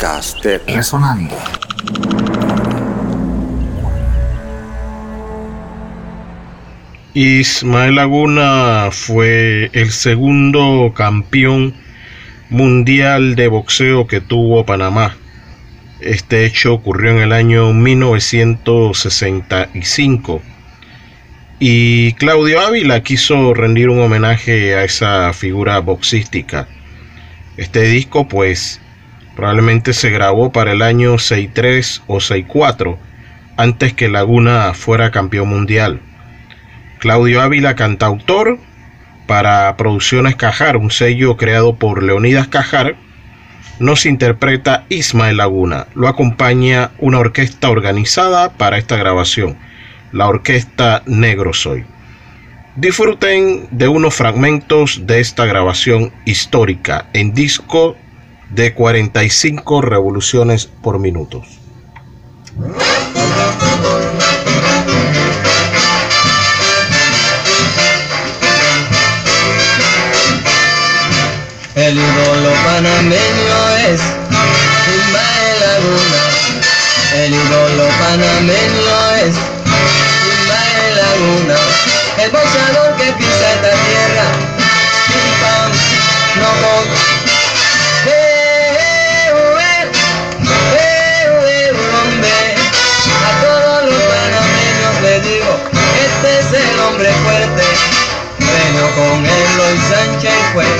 Podcast de Resonando. Ismael Laguna fue el segundo campeón mundial de boxeo que tuvo Panamá. Este hecho ocurrió en el año 1965 y Claudio Ávila quiso rendir un homenaje a esa figura boxística. Este disco pues probablemente se grabó para el año 63 o 64 antes que Laguna fuera campeón mundial. Claudio Ávila, cantautor, para Producciones Cajar, un sello creado por Leonidas Cajar, nos interpreta Ismael Laguna. Lo acompaña una orquesta organizada para esta grabación, la Orquesta Negro Soy. Disfruten de unos fragmentos de esta grabación histórica en disco de 45 revoluciones por minuto. El ídolo panameño es Ismael Laguna. El ídolo panameño es Ismael Laguna. El change ways.